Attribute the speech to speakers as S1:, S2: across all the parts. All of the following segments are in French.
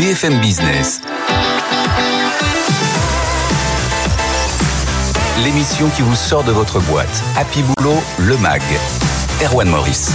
S1: BFM Business. L'émission qui vous sort de votre boîte. Happy Boulot, le MAG. Erwan Maurice.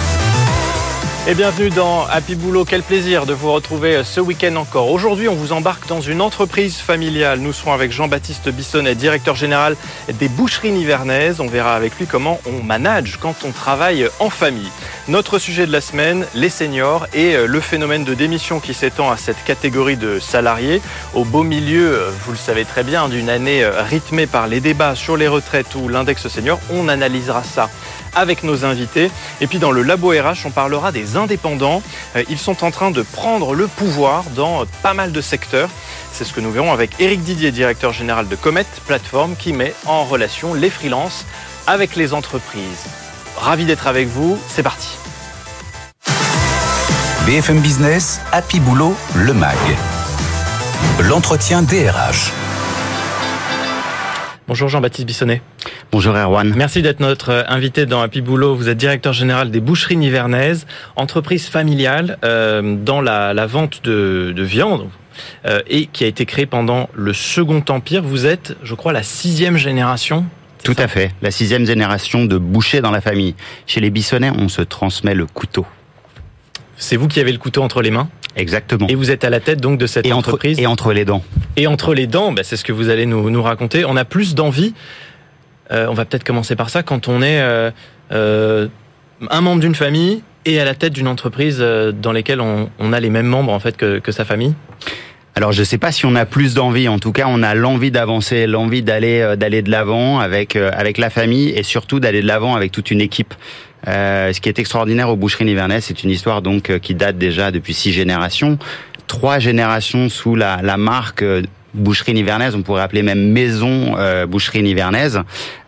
S2: Et bienvenue dans Happy Boulot. Quel plaisir de vous retrouver ce week-end encore. Aujourd'hui, on vous embarque dans une entreprise familiale. Nous serons avec Jean-Baptiste Bissonnet, directeur général des boucheries nivernaises. On verra avec lui comment on manage quand on travaille en famille. Notre sujet de la semaine, les seniors et le phénomène de démission qui s'étend à cette catégorie de salariés. Au beau milieu, vous le savez très bien, d'une année rythmée par les débats sur les retraites ou l'index senior, on analysera ça avec nos invités. Et puis dans le Labo RH, on parlera des indépendants. Ils sont en train de prendre le pouvoir dans pas mal de secteurs. C'est ce que nous verrons avec Éric Didier, directeur général de Comet, plateforme qui met en relation les freelances avec les entreprises. Ravi d'être avec vous, c'est parti.
S1: BFM Business, Happy Boulot, le MAG. L'entretien DRH.
S2: Bonjour Jean-Baptiste Bissonnet.
S3: Bonjour Erwan.
S2: Merci d'être notre invité dans Happy Boulot. Vous êtes directeur général des boucheries nivernaises, entreprise familiale euh, dans la, la, vente de, de viande. Euh, et qui a été créée pendant le Second Empire. Vous êtes, je crois, la sixième génération
S3: tout à fait, la sixième génération de bouchers dans la famille. Chez les Bissonnets, on se transmet le couteau.
S2: C'est vous qui avez le couteau entre les mains
S3: Exactement.
S2: Et vous êtes à la tête donc de cette
S3: et
S2: entreprise.
S3: Entre, et entre les dents.
S2: Et entre les dents, bah, c'est ce que vous allez nous, nous raconter. On a plus d'envie. Euh, on va peut-être commencer par ça quand on est euh, euh, un membre d'une famille et à la tête d'une entreprise euh, dans laquelle on, on, a les mêmes membres en fait que, que sa famille.
S3: Alors je sais pas si on a plus d'envie. En tout cas, on a l'envie d'avancer, l'envie d'aller d'aller de l'avant avec avec la famille et surtout d'aller de l'avant avec toute une équipe. Euh, ce qui est extraordinaire aux boucheries nivernaises, c'est une histoire donc qui date déjà depuis six générations, trois générations sous la, la marque boucherie nivernaise, on pourrait appeler même maison euh, boucherie nivernaise.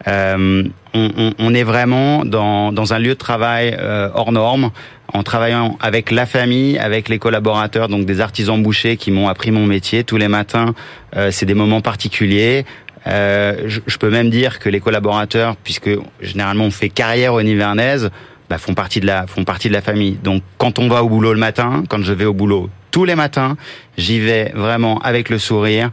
S3: Euh, on, on, on, est vraiment dans, dans un lieu de travail euh, hors norme, en travaillant avec la famille, avec les collaborateurs, donc des artisans bouchers qui m'ont appris mon métier tous les matins. Euh, c'est des moments particuliers. Euh, je, je, peux même dire que les collaborateurs, puisque généralement on fait carrière au Nivernaise, bah, font partie de la font partie de la famille. Donc quand on va au boulot le matin, quand je vais au boulot tous les matins, j'y vais vraiment avec le sourire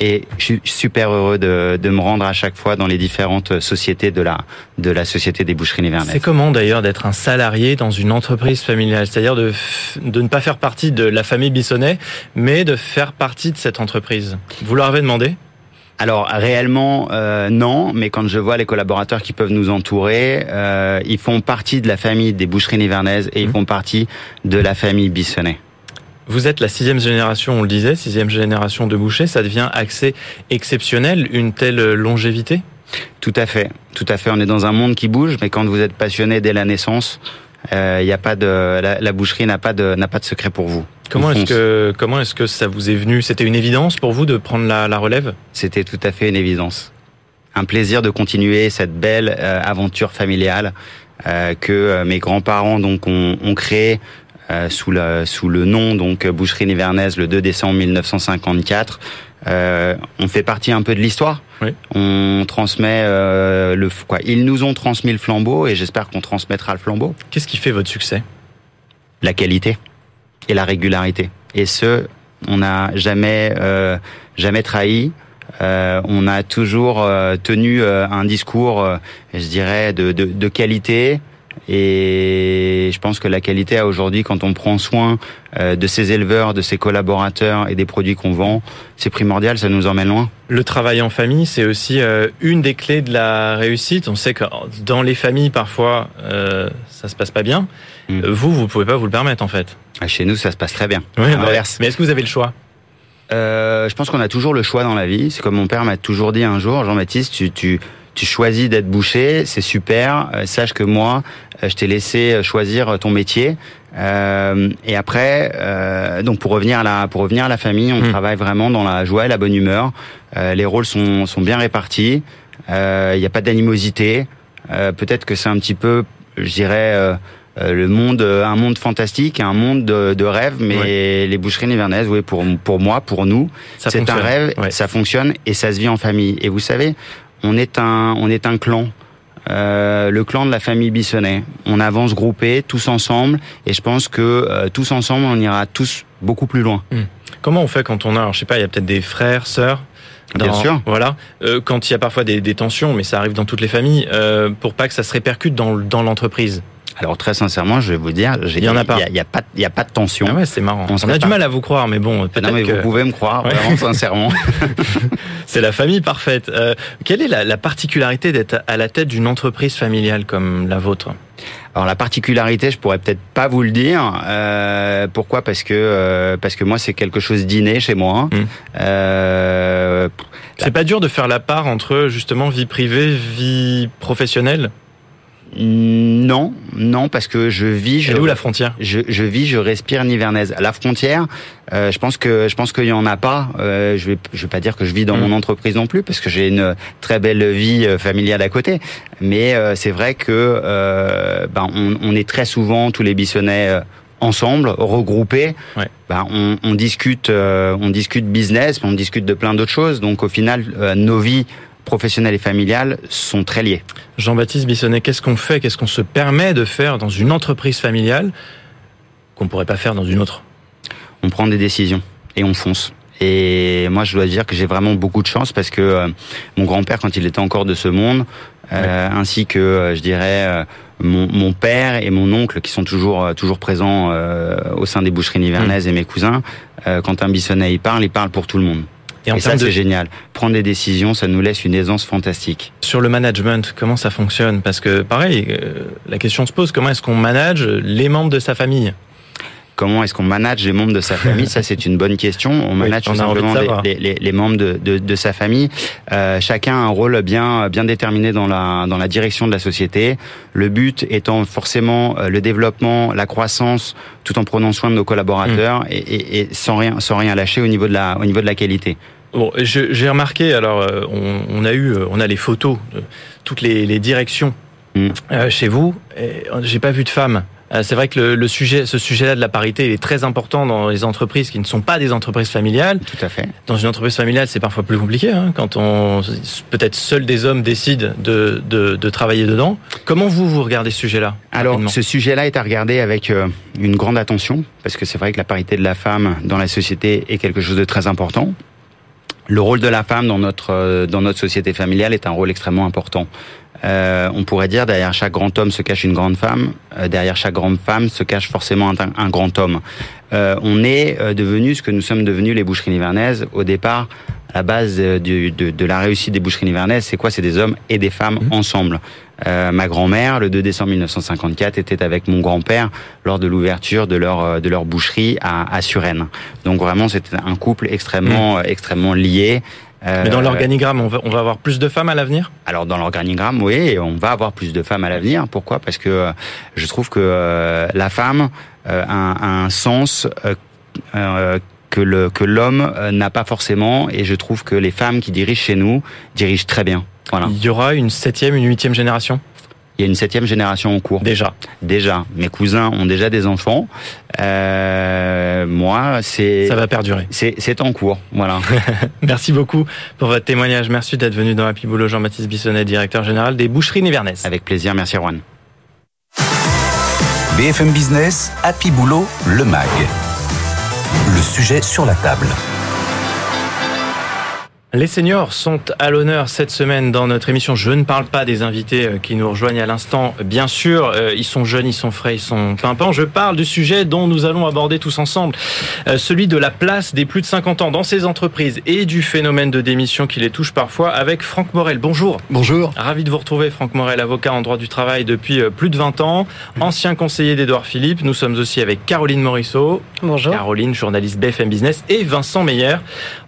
S3: et je suis super heureux de, de, me rendre à chaque fois dans les différentes sociétés de la de la société des boucheries nivernaises.
S2: C'est comment d'ailleurs d'être un salarié dans une entreprise familiale, c'est-à-dire de de ne pas faire partie de la famille Bissonnet, mais de faire partie de cette entreprise. Vous leur avez demandé?
S3: Alors réellement euh, non, mais quand je vois les collaborateurs qui peuvent nous entourer, euh, ils font partie de la famille des boucheries nivernaises et ils mmh. font partie de la famille Bissonnet.
S2: Vous êtes la sixième génération, on le disait, sixième génération de bouchers. Ça devient accès exceptionnel, une telle longévité?
S3: Tout à fait, tout à fait. On est dans un monde qui bouge, mais quand vous êtes passionné dès la naissance, il euh, y a pas de la, la boucherie n'a pas de n'a pas de secret pour vous.
S2: Comment est-ce que comment est-ce que ça vous est venu? C'était une évidence pour vous de prendre la, la relève?
S3: C'était tout à fait une évidence. Un plaisir de continuer cette belle euh, aventure familiale euh, que mes grands-parents donc ont, ont créée euh, sous, le, sous le nom donc Boucherie Nivernaise le 2 décembre 1954. Euh, on fait partie un peu de l'histoire.
S2: Oui.
S3: On transmet euh, le quoi. Ils nous ont transmis le flambeau et j'espère qu'on transmettra le flambeau.
S2: Qu'est-ce qui fait votre succès?
S3: La qualité et la régularité. Et ce, on n'a jamais euh, jamais trahi. Euh, on a toujours euh, tenu euh, un discours, je dirais, de, de, de qualité, et je pense que la qualité a aujourd'hui, quand on prend soin de ses éleveurs, de ses collaborateurs et des produits qu'on vend, c'est primordial, ça nous emmène loin.
S2: Le travail en famille, c'est aussi une des clés de la réussite. On sait que dans les familles, parfois, euh, ça se passe pas bien. Mmh. Vous, vous pouvez pas vous le permettre, en fait.
S3: Chez nous, ça se passe très bien.
S2: Oui, bah, mais est-ce que vous avez le choix?
S3: Euh, Je pense qu'on a toujours le choix dans la vie. C'est comme mon père m'a toujours dit un jour, Jean-Baptiste, tu, tu tu choisis d'être boucher, c'est super. Euh, sache que moi, euh, je t'ai laissé choisir ton métier. Euh, et après, euh, donc pour revenir à la pour revenir à la famille, on mmh. travaille vraiment dans la joie et la bonne humeur. Euh, les rôles sont sont bien répartis. Il n'y a pas d'animosité. Peut-être que c'est un petit peu, je dirais. le monde, un monde fantastique, un monde de, de rêve, mais
S2: ouais.
S3: les boucheries nivernaises, oui, pour pour moi, pour nous, c'est un rêve,
S2: ouais.
S3: ça fonctionne et ça se vit en famille. Et vous savez, on est un, on est un clan. Euh, le clan de la famille Bissonnet. On avance groupés, tous ensemble, et je pense que euh, tous ensemble, on ira tous beaucoup plus loin.
S2: Mmh. Comment on fait quand on a, alors, je sais pas, il y a peut-être des frères, sœurs
S3: Bien sûr.
S2: Voilà. Euh, quand il y a parfois des, des, tensions, mais ça arrive dans toutes les familles, pour pas que ça se répercute dans, dans l'entreprise.
S3: Alors très sincèrement, je vais vous dire,
S2: il y en a pas.
S3: Il y, a, pas, il y a pas de tension.
S2: Ah ouais, c'est marrant. On, a du mal à vous croire, mais bon, peut-être
S3: Non mais
S2: que...
S3: vous pouvez me croire, ouais. vraiment sincèrement.
S2: c'est la famille parfaite. Euh, quelle est la, la particularité d'être à la tête d'une entreprise familiale comme la vôtre?
S3: Alors la particularité, je pourrais peut-être pas vous le dire. Euh, pourquoi? Parce que euh, parce que moi c'est quelque chose d'inné chez moi.
S2: Mmh.
S3: Euh,
S2: c'est pas dur de faire la part entre justement vie privée, vie professionnelle?
S3: Non, non, parce que je vis. Je,
S2: Elle est où la frontière
S3: je, je vis, je respire Nivernaise. La frontière, euh, je pense que je pense qu'il y en a pas. Euh, je vais je vais pas dire que je vis dans
S2: Mm.
S3: mon entreprise non plus, parce que j'ai une très belle vie euh, familiale à côté. Mais euh, c'est vrai que euh, ben on, on est très souvent tous les Bissonnais euh, ensemble, regroupés.
S2: Ouais.
S3: Ben on, on discute, euh, on discute business, on discute de plein d'autres choses. Donc au final, euh, nos vies professionnelles et familiales sont très liées.
S2: Jean-Baptiste Bissonnet, qu'est-ce qu'on fait, qu'est-ce qu'on se permet de faire dans une entreprise familiale qu'on pourrait pas faire dans une autre?
S3: On prend des décisions et on fonce. Et moi, je dois dire que j'ai vraiment beaucoup de chance parce que euh, mon grand-père, quand il était encore de ce monde, euh, ainsi que, euh, je dirais, mon, mon, père et mon oncle, qui sont toujours toujours présents au sein des boucheries nivernaises, mmh. et mes cousins, quand un bissonnet il parle, il parle pour tout le monde.
S2: Et, en
S3: et ça,
S2: de...
S3: c'est génial. Prendre des décisions, ça nous laisse une aisance fantastique.
S2: Sur le management, comment ça fonctionne? Parce que, pareil, euh, la question se pose, comment est-ce qu'on manage les membres de sa famille?
S3: Comment est-ce qu'on manage les membres de sa famille? Ça, c'est une bonne question. On manage
S2: oui,
S3: tout simplement les, les, les, membres de, de, de sa famille. Euh, chacun a un rôle bien, bien déterminé dans la, dans la direction de la société. Le but étant forcément euh, le développement, la croissance, tout en prenant soin de nos collaborateurs mmh. et, et, et, sans rien, sans rien lâcher au niveau de la, au niveau de la qualité.
S2: Bon, j'ai remarqué. Alors, euh, on, on, a eu, on a les photos de toutes les, les directions mmh. chez vous. J'ai pas vu de femmes. Euh, C'est vrai que le, le sujet, ce sujet-là de la parité, il est très important dans les entreprises qui ne sont pas des entreprises familiales.
S3: Tout à fait.
S2: Dans une entreprise familiale, c'est parfois plus compliqué hein, quand on peut-être seuls des hommes décident de, de, de, travailler dedans. Comment vous vous regardez ce sujet-là
S3: Alors, ce sujet-là est à regarder avec euh, une grande attention parce que c'est vrai que la parité de la femme dans la société est quelque chose de très important. Le rôle de la femme dans notre euh, dans notre société familiale est un rôle extrêmement important. Euh, on pourrait dire derrière chaque grand homme se cache une grande femme, euh, derrière chaque grande femme se cache forcément un, un grand homme. Euh, on est devenu ce que nous sommes devenus les boucheries nivernaises au départ. La base de, de, de la réussite des boucheries nivernaises, c'est quoi? C'est des hommes et des femmes mmh. ensemble. Euh, ma grand-mère, le 2 décembre 1954, était avec mon grand-père lors de l'ouverture de leur de leur boucherie à, à Suresnes. Donc vraiment, c'était un couple extrêmement mmh. extrêmement lié.
S2: Euh, Mais dans l'organigramme, on va, on va avoir plus de femmes à l'avenir?
S3: Alors dans l'organigramme, oui, on va avoir plus de femmes à l'avenir. Pourquoi? Parce que euh, je trouve que euh, la femme euh, a, a, un sens euh, que le que l'homme n'a pas forcément, et je trouve que les femmes qui dirigent chez nous dirigent très bien. Voilà.
S2: Il y aura une septième, une huitième génération?
S3: Il y a une septième génération en cours.
S2: Déjà.
S3: Déjà. Mes cousins ont déjà des enfants. Euh, moi, c'est.
S2: Ça va perdurer.
S3: C'est en cours. Voilà.
S2: Merci beaucoup pour votre témoignage. Merci d'être venu dans Happy Boulot, Jean-Baptiste Bissonnet, directeur général des Boucheries Nivernaises.
S3: Avec plaisir. Merci, Juan.
S1: BFM Business, Happy Boulot, le MAG. Sujet sur la table.
S2: Les seniors sont à l'honneur cette semaine dans notre émission. Je ne parle pas des invités qui nous rejoignent à l'instant. Bien sûr, ils sont jeunes, ils sont frais, ils sont pimpants. Je parle du sujet dont nous allons aborder tous ensemble, celui de la place des plus de 50 ans dans ces entreprises et du phénomène de démission qui les touche parfois avec Franck Morel. Bonjour.
S4: Bonjour.
S2: Ravi de vous retrouver, Franck Morel, avocat en droit du travail depuis plus de 20 ans, ancien conseiller d'Edouard Philippe. Nous sommes aussi avec Caroline Morisseau.
S5: Bonjour.
S2: Caroline, journaliste BFM Business et Vincent Meyer,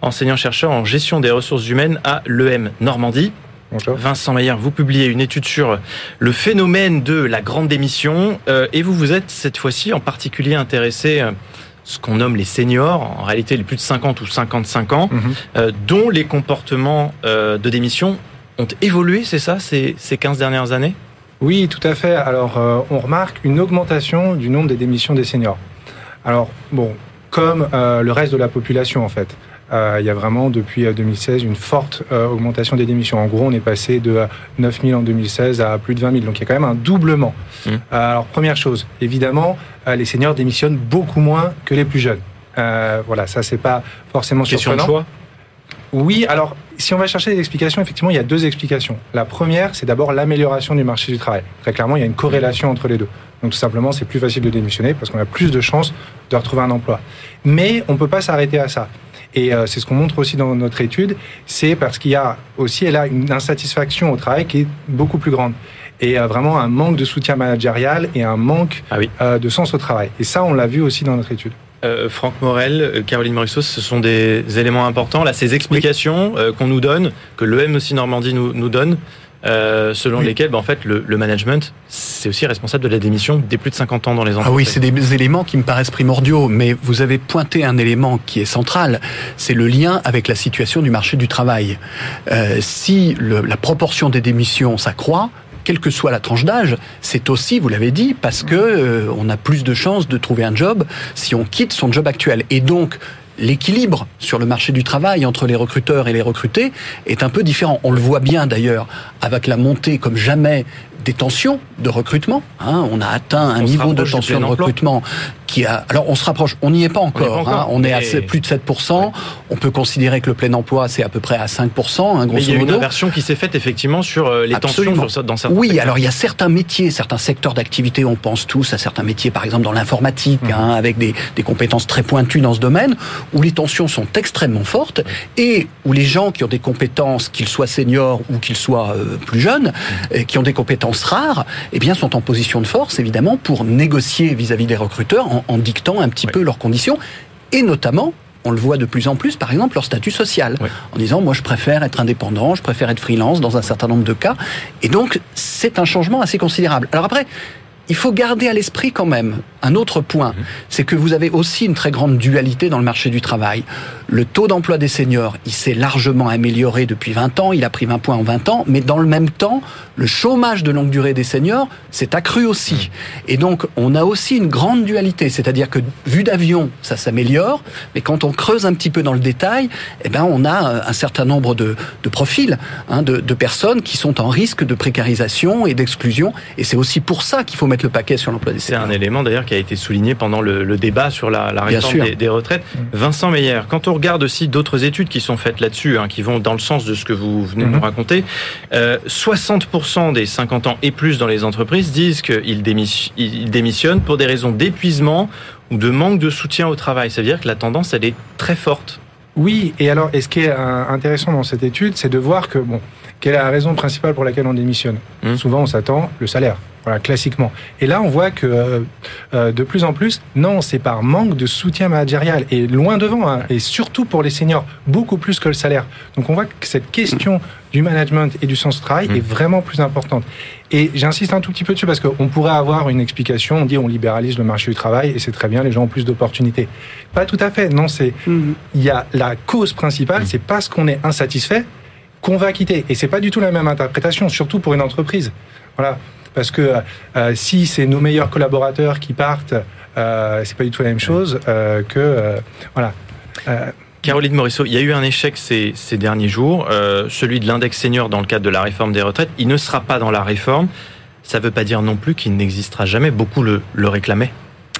S2: enseignant-chercheur en gestion des ressources humaines à l'EM Normandie.
S4: Bonjour.
S2: Vincent Meyer, vous publiez une étude sur le phénomène de la grande démission euh, et vous vous êtes cette fois-ci en particulier intéressé à ce qu'on nomme les seniors, en réalité les plus de 50 ou 55 ans,
S4: Mhm.
S2: euh, dont les comportements euh, de démission ont évolué, c'est ça, ces, ces 15 dernières années?
S4: Oui, tout à fait. Alors, euh, on remarque une augmentation du nombre des démissions des seniors. Alors, bon, comme euh, le reste de la population, en fait. Euh, il y a vraiment depuis 2016 une forte euh, augmentation des démissions. En gros, on est passé de 9 000 en 2016 à plus de 20 000. Donc il y a quand même un doublement.
S2: Mmh.
S4: Euh, alors première chose, évidemment, les seniors démissionnent beaucoup moins que les plus jeunes. Euh, voilà, ça c'est pas forcément
S2: Question
S4: surprenant.
S2: de choix?
S4: Oui, alors si on va chercher des explications, effectivement, il y a deux explications. La première, c'est d'abord l'amélioration du marché du travail. Très clairement, il y a une corrélation entre les deux. Donc tout simplement, c'est plus facile de démissionner parce qu'on a plus de chances de retrouver un emploi. Mais on ne peut pas s'arrêter à ça. Et euh, c'est ce qu'on montre aussi dans notre étude, c'est parce qu'il y a aussi là une insatisfaction au travail qui est beaucoup plus grande. Et euh, vraiment un manque de soutien managérial et un manque
S2: Ah oui.
S4: euh, de sens au travail. Et ça, on l'a vu aussi dans notre étude.
S2: Euh, Franck Morel, euh, Caroline Morisseau, ce sont des éléments importants. Là, ces explications euh, qu'on nous donne, que l'EM aussi Normandie nous, nous donne, euh, selon
S4: Oui.
S2: lesquelles, bah, en fait, le, le management, c'est aussi responsable de la démission des plus de 50 ans dans les entreprises.
S5: Ah oui, c'est des éléments qui me paraissent primordiaux, mais vous avez pointé un élément qui est central, c'est le lien avec la situation du marché du travail. Euh, si le- la proportion des démissions s'accroît, quelle que soit la tranche d'âge, c'est aussi, vous l'avez dit, parce que euh, on a plus de chances de trouver un job si on quitte son job actuel. Et donc, l'équilibre sur le marché du travail entre les recruteurs et les recrutés est un peu différent. On le voit bien d'ailleurs avec la montée comme jamais des tensions de recrutement. hein. on a atteint un
S2: On
S5: niveau de tension de recrutement qui a. Alors on se rapproche. On n'y est pas encore.
S2: On est
S5: hein. On est à plus de 7%. On peut considérer que le plein emploi c'est à peu près à 5%, hein,
S2: Mais il
S5: grosso
S2: y a une
S5: modo.
S2: inversion qui s'est faite effectivement sur euh, les
S5: Absolument.
S2: tensions sur- dans certains
S5: Oui,
S2: secteurs.
S5: alors il y a certains métiers, certains secteurs d'activité, on pense tous à certains métiers, par exemple dans l'informatique,
S2: Mmh.
S5: hein, avec des, des compétences très pointues dans ce domaine, où les tensions sont extrêmement fortes et où les gens qui ont des compétences, qu'ils soient seniors ou qu'ils soient euh, plus jeunes,
S2: Mmh.
S5: et qui ont des compétences rares, eh bien sont en position de force évidemment pour négocier vis-à-vis des recruteurs en, en dictant un petit
S2: Oui.
S5: peu leurs conditions et notamment on le voit de plus en plus, par exemple, leur statut social.
S2: Oui.
S5: En disant, moi, je préfère être indépendant, je préfère être freelance dans un certain nombre de cas. Et donc, c'est un changement assez considérable. Alors après, il faut garder à l'esprit quand même un autre point, c'est que vous avez aussi une très grande dualité dans le marché du travail. Le taux d'emploi des seniors, il s'est largement amélioré depuis 20 ans, il a pris 20 points en 20 ans, mais dans le même temps, le chômage de longue durée des seniors s'est accru aussi. Et donc, on a aussi une grande dualité, c'est-à-dire que vu d'avion, ça s'améliore, mais quand on creuse un petit peu dans le détail, eh ben, on a euh, un certain nombre de, de profils, hein, de, de personnes qui sont en risque de précarisation et d'exclusion, et c'est aussi pour ça qu'il faut mettre le paquet sur l'emploi des
S2: C'est
S5: seniors.
S2: un élément d'ailleurs qui a été souligné pendant le, le débat sur la, la réforme des, des retraites. Vincent Meyer, quand on regarde aussi d'autres études qui sont faites là-dessus, hein, qui vont dans le sens de ce que vous venez de nous raconter, euh, 60% des 50 ans et plus dans les entreprises disent qu'ils démis- ils démissionnent pour des raisons d'épuisement ou de manque de soutien au travail. Ça veut dire que la tendance, elle est très forte.
S4: Oui, et alors, et ce qui est euh, intéressant dans cette étude, c'est de voir que, bon, quelle est la raison principale pour laquelle on démissionne
S2: Hmm.
S4: Souvent, on s'attend le salaire, voilà, classiquement. Et là, on voit que euh, euh, de plus en plus, non, c'est par manque de soutien managérial, et loin devant, hein, et surtout pour les seniors, beaucoup plus que le salaire. Donc, on voit que cette question du management et du sens du travail
S2: Hmm.
S4: est vraiment plus importante. Et j'insiste un tout petit peu dessus parce qu'on pourrait avoir une explication, on dit on libéralise le marché du travail et c'est très bien, les gens ont plus d'opportunités. Pas tout à fait, non, c'est il y a la cause principale, c'est parce qu'on est insatisfait qu'on va quitter. Et c'est pas du tout la même interprétation, surtout pour une entreprise. Voilà, parce que euh, si c'est nos meilleurs collaborateurs qui partent, euh, c'est pas du tout la même chose euh, que euh, voilà.
S2: Caroline Morisseau, il y a eu un échec ces, derniers jours, celui de l'index senior dans le cadre de la réforme des retraites. Il ne sera pas dans la réforme. Ça ne veut pas dire non plus qu'il n'existera jamais. Beaucoup le réclamaient.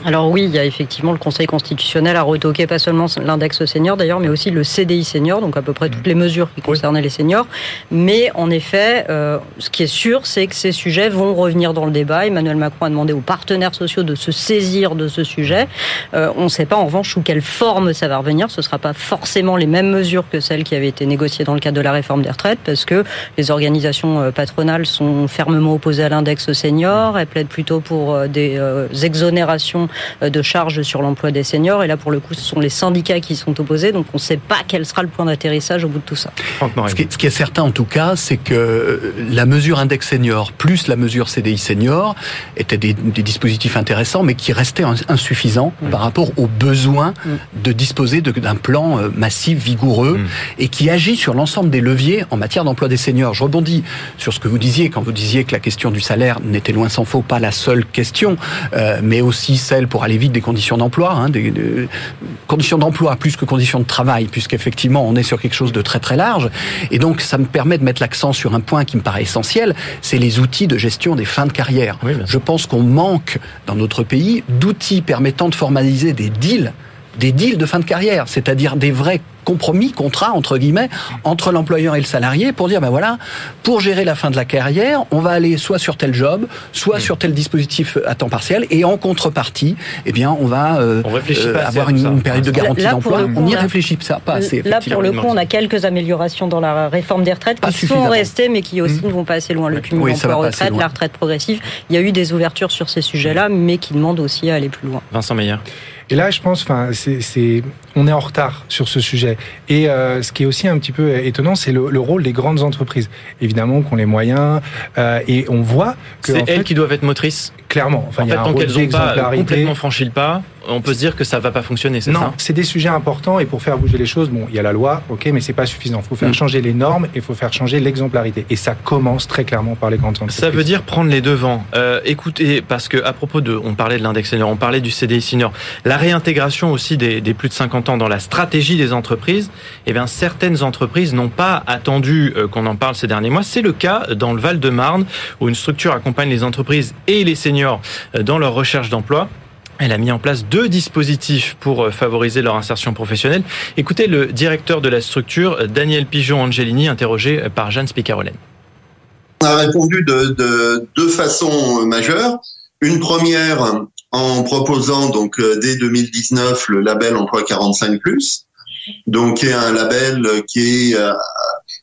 S6: Alors oui, il y a effectivement le Conseil constitutionnel a retoqué pas seulement l'index senior d'ailleurs, mais aussi le CDI senior, donc à peu près toutes les mesures qui concernaient les seniors. Mais en effet, euh, ce qui est sûr, c'est que ces sujets vont revenir dans le débat. Emmanuel Macron a demandé aux partenaires sociaux de se saisir de ce sujet. Euh, on ne sait pas en revanche sous quelle forme ça va revenir. Ce ne sera pas forcément les mêmes mesures que celles qui avaient été négociées dans le cadre de la réforme des retraites, parce que les organisations euh, patronales sont fermement opposées à l'index senior. Elles plaident plutôt pour euh, des exonérations de charges sur l'emploi des seniors. Et là, pour le coup, ce sont les syndicats qui sont opposés. Donc, on ne sait pas quel sera le point d'atterrissage au bout de tout ça.
S5: Ce qui, est, ce qui est certain en tout cas, c'est que la mesure index senior plus la mesure CDI senior étaient des, des dispositifs intéressants, mais qui restaient ins- insuffisants par rapport aux besoins de disposer d'un plan euh, massif, vigoureux, et qui agit sur l'ensemble des leviers en matière d'emploi des seniors. Je rebondis sur ce que vous disiez quand vous disiez que la question du salaire n'était loin s'en faut pas la seule question, euh, mais aussi celle pour aller vite des conditions d'emploi, hein, des, des conditions d'emploi plus que conditions de travail, puisqu'effectivement on est sur quelque chose de très très large. Et donc ça me permet de mettre l'accent sur un point qui me paraît essentiel, c'est les outils de gestion des fins de carrière.
S2: Oui.
S5: Je pense qu'on manque dans notre pays d'outils permettant de formaliser des deals des deals de fin de carrière, c'est-à-dire des vrais compromis, contrats entre guillemets, entre l'employeur et le salarié pour dire ben voilà, pour gérer la fin de la carrière, on va aller soit sur tel job, soit mmh. sur tel dispositif à temps partiel, et en contrepartie, eh bien on va euh, euh, avoir une, période de garantie d'emploi. On n'y réfléchit pas assez.
S6: Là pour le coup, on a quelques améliorations dans la réforme des retraites qui sont restées, mais qui aussi mmh. ne vont pas assez loin. Le cumul emploi-retraite, la retraite progressive, il y a eu des ouvertures sur ces sujets-là, mais qui demandent aussi à aller plus loin.
S2: Vincent Meyer.
S4: Et là, je pense, enfin, c'est, on est en retard sur ce sujet. Et euh, ce qui est aussi un petit peu étonnant, c'est le, rôle des grandes entreprises. Évidemment, qu'on les moyens, euh, et on voit
S2: que c'est elles qui doivent être motrices.
S4: Clairement.
S2: Enfin, en fait, tant qu'elles n'ont pas complètement franchi le pas, on peut se dire que ça va pas fonctionner, c'est ça
S4: Non, c'est des sujets importants et pour faire bouger les choses, bon, il y a la loi, ok, mais c'est pas suffisant. Il faut faire mm. changer les normes et il faut faire changer l'exemplarité. Et ça commence très clairement par les grandes entreprises.
S2: Ça veut dire prendre les devants. Euh, écoutez, parce que à propos de, on parlait de l'index senior, on parlait du CDI senior, la réintégration aussi des, plus de 50 ans dans la stratégie des entreprises. Eh bien, certaines entreprises n'ont pas attendu euh, qu'on en parle ces derniers mois. C'est le cas dans le Val-de-Marne où une structure accompagne les entreprises et les seniors euh, dans leur recherche d'emploi. Elle a mis en place deux dispositifs pour euh, favoriser leur insertion professionnelle. Écoutez le directeur de la structure, Daniel Pigeon-Angelini, interrogé par Jeanne Spicarolène.
S7: On a répondu de, deux façons majeures. Une première en proposant donc euh, dès 2019 le label emploi 45 donc qui est un label qui euh,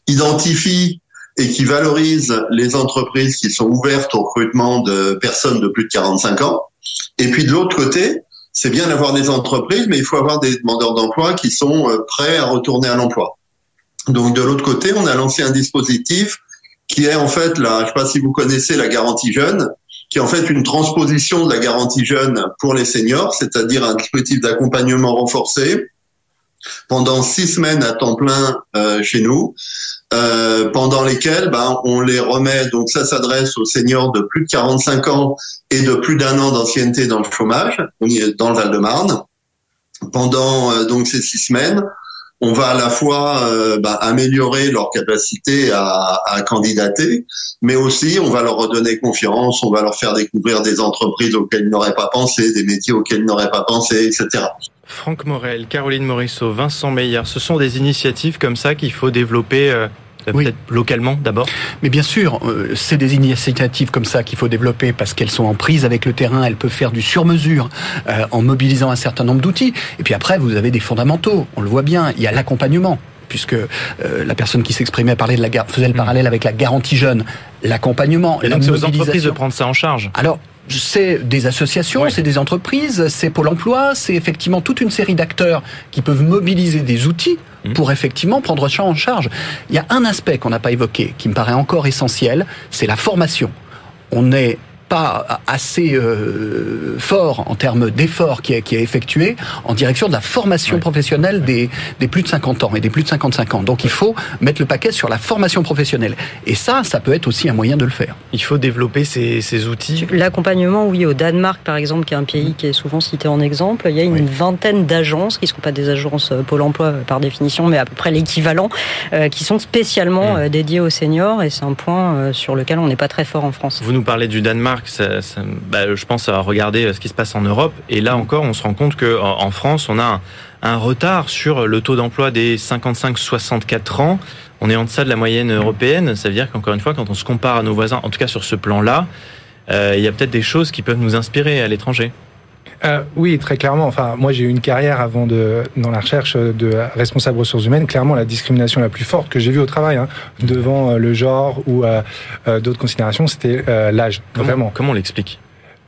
S7: identifie et qui valorise les entreprises qui sont ouvertes au recrutement de personnes de plus de 45 ans. Et puis de l'autre côté, c'est bien d'avoir des entreprises, mais il faut avoir des demandeurs d'emploi qui sont euh, prêts à retourner à l'emploi. Donc de l'autre côté, on a lancé un dispositif qui est en fait, là, je ne sais pas si vous connaissez la garantie jeune, qui est en fait une transposition de la garantie jeune pour les seniors, c'est-à-dire un dispositif d'accompagnement renforcé pendant six semaines à temps plein euh, chez nous, euh, pendant lesquelles ben, on les remet, donc ça s'adresse aux seniors de plus de 45 ans et de plus d'un an d'ancienneté dans le chômage, dans le Val-de-Marne. Pendant euh, donc ces six semaines, on va à la fois euh, ben, améliorer leur capacité à, à, candidater, mais aussi on va leur redonner confiance, on va leur faire découvrir des entreprises auxquelles ils n'auraient pas pensé, des métiers auxquels ils n'auraient pas pensé, etc.
S2: Franck Morel, Caroline Morisseau, Vincent Meyer, ce sont des initiatives comme ça qu'il faut développer euh, peut-être localement d'abord
S5: Mais bien sûr, euh, c'est des initiatives comme ça qu'il faut développer parce qu'elles sont en prise avec le terrain, elles peuvent faire du sur-mesure euh, en mobilisant un certain nombre d'outils. Et puis après, vous avez des fondamentaux, on le voit bien, il y a l'accompagnement puisque la personne qui s'exprimait parlait de la faisait le mmh. parallèle avec la garantie jeune, l'accompagnement.
S2: Et donc c'est aux entreprises de prendre ça en charge.
S5: Alors c'est des associations, c'est des entreprises, c'est Pôle emploi, c'est effectivement toute une série d'acteurs qui peuvent mobiliser des outils mmh. pour effectivement prendre ça en charge. Il y a un aspect qu'on n'a pas évoqué, qui me paraît encore essentiel, c'est la formation. On est pas assez euh, fort en termes d'efforts qui, qui est effectué en direction de la formation professionnelle des, des plus de 50 ans et des plus de 55 ans. Donc il faut mettre le paquet sur la formation professionnelle. Et ça, ça peut être aussi un moyen de le faire.
S2: Il faut développer ces, ces outils.
S6: L'accompagnement, oui, au Danemark par exemple, qui est un pays qui est souvent cité en exemple, il y a une vingtaine d'agences, qui ne sont pas des agences euh, Pôle emploi euh, par définition, mais à peu près l'équivalent, qui sont spécialement mmh. dédiées aux seniors. Et c'est un point sur lequel on n'est pas très fort en France.
S2: Vous nous parlez du Danemark bah, je pense à regarder ce qui se passe en Europe. Et là encore, on se rend compte qu'en en France, on a un, retard sur le taux d'emploi des 55-64 ans. On est en deçà de la moyenne européenne. Ça veut dire qu'encore une fois, quand on se compare à nos voisins, en tout cas sur ce plan-là, euh, il y a peut-être des choses qui peuvent nous inspirer à l'étranger.
S4: Euh, oui, très clairement. Enfin, moi, j'ai eu une carrière avant de dans la recherche de responsable ressources humaines. Clairement, la discrimination la plus forte que j'ai vue au travail, hein, devant euh, le genre ou euh, d'autres considérations, c'était l'âge. Vraiment.
S2: Comment on l'explique?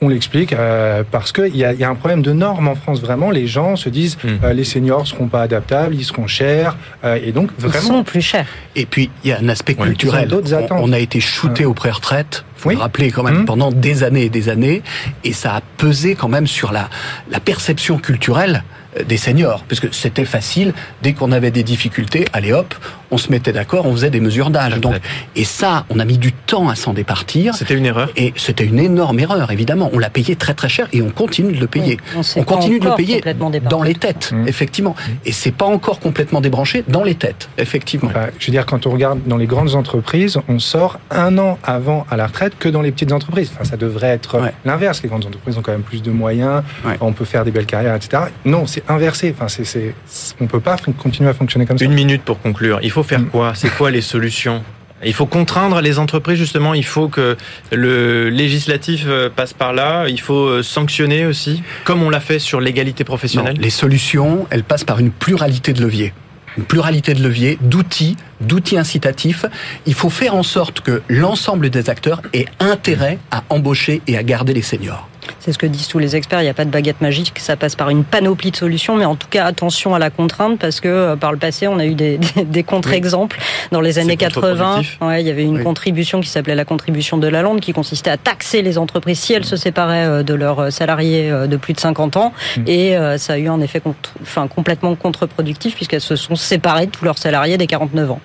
S4: On l'explique euh, parce qu'il y a, y a un problème de normes en France. Vraiment, les gens se disent hmm. euh, les seniors seront pas adaptables, ils seront chers, euh, et donc vraiment.
S6: Ils sont plus chers.
S5: Et puis il y a un aspect culturel. On, on, a été shooté au pré-retraite. Faut le rappeler quand même hmm. pendant des années et des années, et ça a pesé quand même sur la la perception culturelle des seniors, puisque c'était facile, dès qu'on avait des difficultés, allez hop, on se mettait d'accord, on faisait des mesures d'âge. Donc, et ça, on a mis du temps à s'en départir.
S2: C'était une erreur.
S5: Et c'était une énorme erreur, évidemment. On l'a payé très très cher et on continue de le payer.
S6: Oui, on
S5: on continue de le payer dans les têtes,
S4: Mmh.
S5: effectivement. Et c'est pas encore complètement débranché dans les têtes, effectivement.
S4: Enfin, je veux dire, quand on regarde dans les grandes entreprises, on sort un an avant à la retraite que dans les petites entreprises. Enfin, ça devrait être
S5: Ouais.
S4: l'inverse. Les grandes entreprises ont quand même plus de moyens,
S5: Ouais.
S4: on peut faire des belles carrières, etc. Non, c'est inversé. Enfin, c'est, c'est, on peut pas continuer à fonctionner comme ça.
S2: Une minute pour conclure. Il faut faire quoi? C'est quoi les solutions? Il faut contraindre les entreprises justement. Il faut que le législatif euh, passe par là. Il faut euh, sanctionner aussi, comme on l'a fait sur l'égalité
S5: Non,
S2: professionnelle.
S5: les solutions, elles passent par une pluralité de leviers. Une pluralité de leviers, d'outils, d'outils incitatifs. Il faut faire en sorte que l'ensemble des acteurs aient intérêt à embaucher et à garder les seniors.
S6: C'est ce que disent tous les experts. Il n'y a pas de baguette magique. Ça passe par une panoplie de solutions. Mais en tout cas, attention à la contrainte parce que euh, par le passé, on a eu des, des, des contre-exemples. Dans les années 80,
S2: contre-productif.
S6: ouais, il y avait une
S5: Oui.
S6: contribution qui s'appelait la contribution de la lande qui consistait à taxer les entreprises si elles se séparaient euh, de leurs euh, salariés de plus de 50 ans.
S4: Mm.
S6: Et ça a eu un effet contre, enfin, complètement contre-productif puisqu'elles se sont séparées de tous leurs salariés dès 49 ans.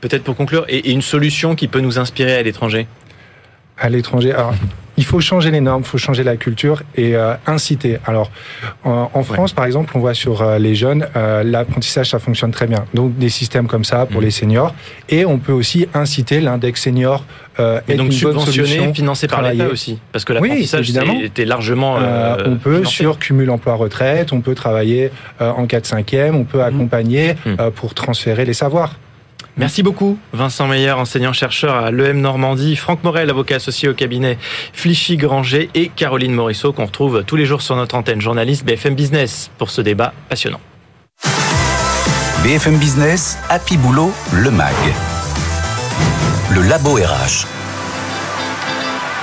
S2: Peut-être pour conclure, et une solution qui peut nous inspirer à l'étranger?
S4: À l'étranger. Alors, il faut changer les normes, il faut changer la culture et euh, inciter. Alors, en, en France, par exemple, on voit sur euh, les jeunes, euh, l'apprentissage, ça fonctionne très bien. Donc, des systèmes comme ça pour
S2: Mhm.
S4: les seniors. Et on peut aussi inciter l'index senior. Euh,
S2: Et donc subventionné, financé par l'État aussi. Parce que
S4: Oui,
S2: l'apprentissage c'est- était largement.
S4: Euh,
S2: euh,
S4: on peut
S2: financé.
S4: sur cumul emploi-retraite, on peut travailler euh, en 4-5e, on peut accompagner
S2: Mhm.
S4: euh, pour transférer les savoirs.
S2: Merci beaucoup, Vincent Meyer, enseignant-chercheur à l'EM Normandie, Franck Morel, avocat associé au cabinet Flichy Granger et Caroline Morisseau, qu'on retrouve tous les jours sur notre antenne, journaliste BFM Business, pour ce débat passionnant.
S1: BFM Business, Happy Boulot, le MAG. Le Labo RH.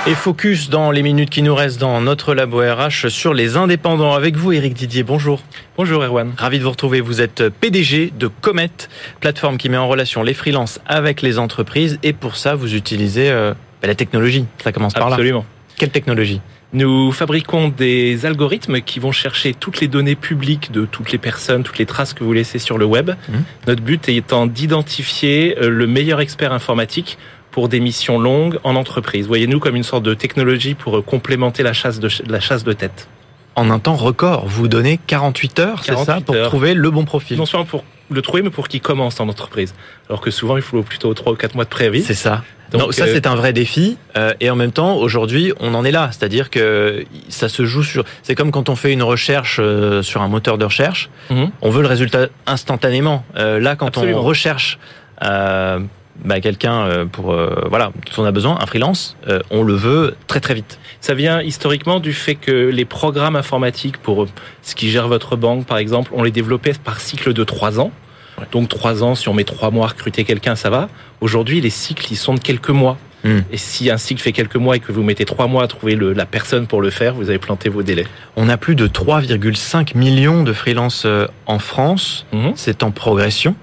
S2: Et focus dans les minutes qui nous restent dans notre labo RH sur les indépendants. Avec vous, Éric Didier, bonjour.
S8: Bonjour Erwan.
S2: Ravi de vous retrouver. Vous êtes PDG de Comet, plateforme qui met en relation les freelances avec les entreprises. Et pour ça, vous utilisez euh, bah, la technologie. Ça commence par là.
S8: Absolument.
S2: Quelle technologie?
S8: Nous fabriquons des algorithmes qui vont chercher toutes les données publiques de toutes les personnes, toutes les traces que vous laissez sur le web.
S2: Mhm.
S8: Notre but étant d'identifier euh, le meilleur expert informatique pour des missions longues en entreprise. Voyez-nous comme une sorte de technologie pour euh, complémenter la chasse de, la chasse de tête.
S2: En un temps record, vous donnez 48 heures, c'est ça,
S8: 48
S2: pour
S8: heures.
S2: trouver le bon profil.
S8: Non seulement pour le trouver, mais pour qu'il commence en entreprise. Alors que souvent, il faut plutôt 3 ou 4 mois de préavis.
S2: C'est ça.
S8: Donc,
S2: non, ça
S8: euh,
S2: c'est un vrai défi euh, et en même temps aujourd'hui on en est là, c'est-à-dire que ça se joue sur. C'est comme quand on fait une recherche euh, sur un moteur de recherche,
S8: Mhm.
S2: on veut le résultat instantanément. Là, quand
S8: Absolument.
S2: on recherche bah, quelqu'un euh, pour euh, voilà dont on a besoin, un freelance, euh, on le veut très très vite.
S8: Ça vient historiquement du fait que les programmes informatiques pour ce qui gère votre banque, par exemple, on les développait par cycle de trois ans. Donc trois ans, si on met trois mois à recruter quelqu'un, ça va. Aujourd'hui, les cycles, ils sont de quelques mois.
S2: Hmm.
S8: Et si un cycle fait quelques mois et que vous mettez trois mois à trouver le- la personne pour le faire, vous avez planté vos délais.
S2: On a plus de 3,5 millions de freelances euh, en France.
S8: Mhm.
S2: C'est en progression.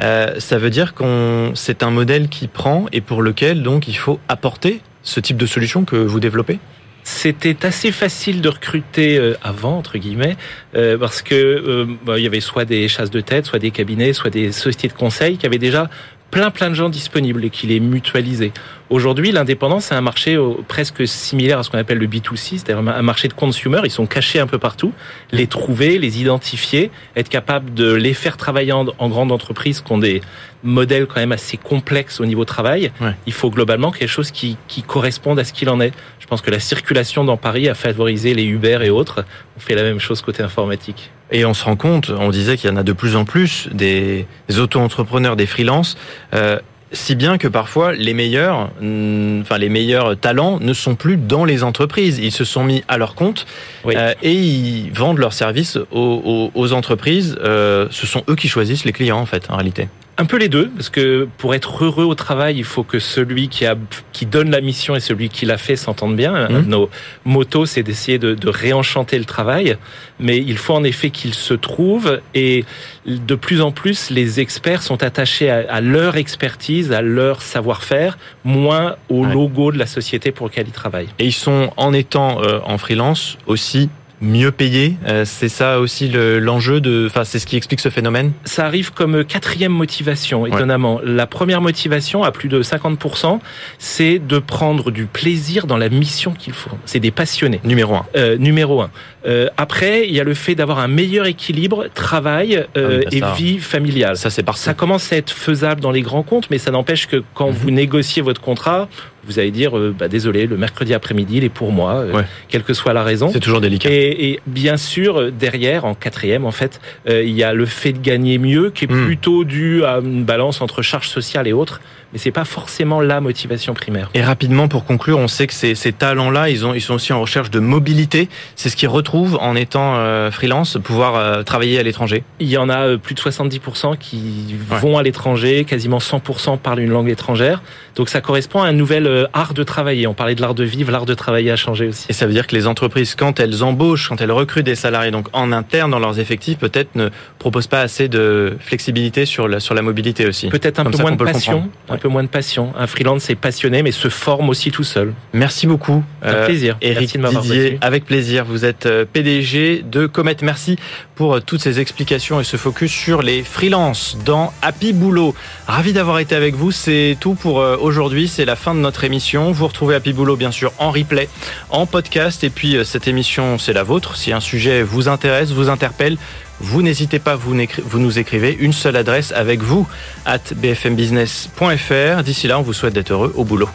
S2: Euh, ça veut dire qu'on c'est un modèle qui prend et pour lequel donc il faut apporter ce type de solution que vous développez?
S8: C'était assez facile de recruter euh, avant, entre guillemets, euh, parce que euh, bah, il y avait soit des chasses de tête, soit des cabinets, soit des sociétés de conseil qui avaient déjà plein plein de gens disponibles et qui les mutualisaient. Aujourd'hui, l'indépendance, c'est un marché euh, presque similaire à ce qu'on appelle le B2C, c'est-à-dire un marché de consumer. Ils sont cachés un peu partout. Les trouver, les identifier, être capable de les faire travailler en, grande entreprise qui ont des modèles quand même assez complexes au niveau travail.
S2: Ouais.
S8: Il faut globalement quelque chose qui, qui corresponde à ce qu'il en est. Je pense que la circulation dans Paris a favorisé les Uber et autres. On fait la même chose côté informatique.
S2: Et on se rend compte, on disait qu'il y en a de plus en plus des, des auto-entrepreneurs, des freelances, euh, si bien que parfois les meilleurs, mm, enfin les meilleurs talents ne sont plus dans les entreprises. Ils se sont mis à leur compte
S8: Oui.
S2: euh, et ils vendent leurs services aux, aux- aux entreprises. Euh, ce sont eux qui choisissent les clients en fait, en réalité.
S8: Un peu les deux, parce que pour être heureux au travail, il faut que celui qui a qui donne la mission et celui qui l'a fait s'entendent bien.
S2: Mhm.
S8: Nos motos, c'est d'essayer de, de réenchanter le travail, mais il faut en effet qu'il se trouve et de plus en plus, les experts sont attachés à, à leur expertise, à leur savoir-faire, moins au
S2: Ouais.
S8: logo de la société pour lequel ils travaillent.
S2: Et ils sont, en étant euh, en freelance, aussi mieux payés. Euh, c'est ça aussi l'enjeu de, enfin, c'est ce qui explique ce phénomène?
S8: Ça arrive comme quatrième motivation, étonnamment. La première motivation, à plus de 50%, c'est de prendre du plaisir dans la mission qu'ils font. C'est des passionnés.
S2: Numéro un.
S8: Euh, numéro un. Euh, après, il y a le fait d'avoir un meilleur équilibre travail euh, ah et vie familiale.
S2: Ça, c'est parfait.
S8: Ça commence à être faisable dans les grands comptes, mais ça n'empêche que quand mhm. vous négociez votre contrat, vous allez dire euh, bah, désolé, le mercredi après-midi, il est pour moi, euh, quelle que soit la raison.
S2: C'est toujours délicat.
S8: Et, et, bien sûr, derrière, en quatrième, en fait, euh, il y a le fait de gagner mieux, qui est hmm. plutôt dû à une balance entre charges sociales et autres mais c'est pas forcément la motivation primaire.
S2: Et rapidement, pour conclure, on sait que ces, ces talents-là, ils, ont, ils sont aussi en recherche de mobilité. C'est ce qu'ils retrouvent en étant euh, freelance, pouvoir euh, travailler à l'étranger.
S8: Il y en a euh, plus de 70% qui vont à l'étranger, quasiment 100% parlent une langue étrangère. Donc ça correspond à un nouvel art de travailler. On parlait de l'art de vivre, l'art de travailler a changé aussi.
S2: Et ça veut dire que les entreprises, quand elles embauchent, quand elles recrutent des salariés, donc en interne dans leurs effectifs, peut-être ne proposent pas assez de flexibilité sur la, sur la mobilité aussi.
S8: Peut-être un peu moins de passion, un peu moins de passion. Un freelance est passionné, mais se forme aussi tout seul.
S2: Merci beaucoup.
S8: Avec plaisir.
S2: Euh, Eric Didier, avec plaisir. Vous êtes euh, PDG de Comet. Merci pour euh, toutes ces explications et ce focus sur les freelances dans Happy Boulot. Ravi d'avoir été avec vous. C'est tout pour aujourd'hui. C'est la fin de notre émission. Vous retrouvez Happy Boulot, bien sûr, en replay, en podcast. Et puis, cette émission, c'est la vôtre. Si un sujet vous intéresse, vous interpelle, vous n'hésitez pas, vous, nous écrivez une seule adresse avec vous, at bfmbusiness.fr. D'ici là, on vous souhaite d'être heureux au boulot.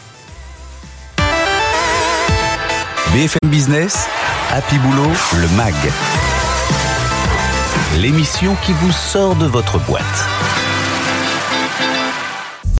S1: BFM Business, Happy Boulot, le MAG. L'émission qui vous sort de votre boîte.